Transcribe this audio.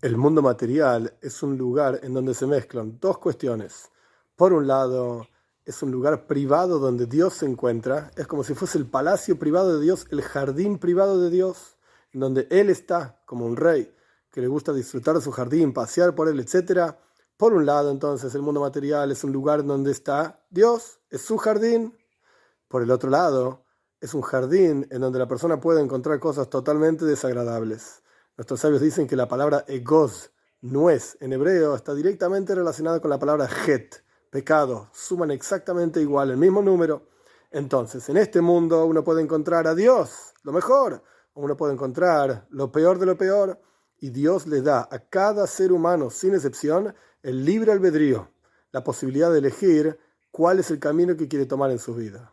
El mundo material es un lugar en donde se mezclan dos cuestiones. Por un lado, es un lugar privado donde Dios se encuentra, es como si fuese el palacio privado de Dios, el jardín privado de Dios, en donde Él está como un rey que le gusta disfrutar de su jardín, pasear por él, etc. Por un lado, entonces, el mundo material es un lugar donde está Dios, es su jardín. Por el otro lado, es un jardín en donde la persona puede encontrar cosas totalmente desagradables. Nuestros sabios dicen que la palabra egoz, nuez, en hebreo, está directamente relacionada con la palabra het, pecado. Suman exactamente igual, el mismo número. Entonces, en este mundo uno puede encontrar a Dios, lo mejor, o uno puede encontrar lo peor de lo peor, y Dios le da a cada ser humano, sin excepción, el libre albedrío, la posibilidad de elegir cuál es el camino que quiere tomar en su vida.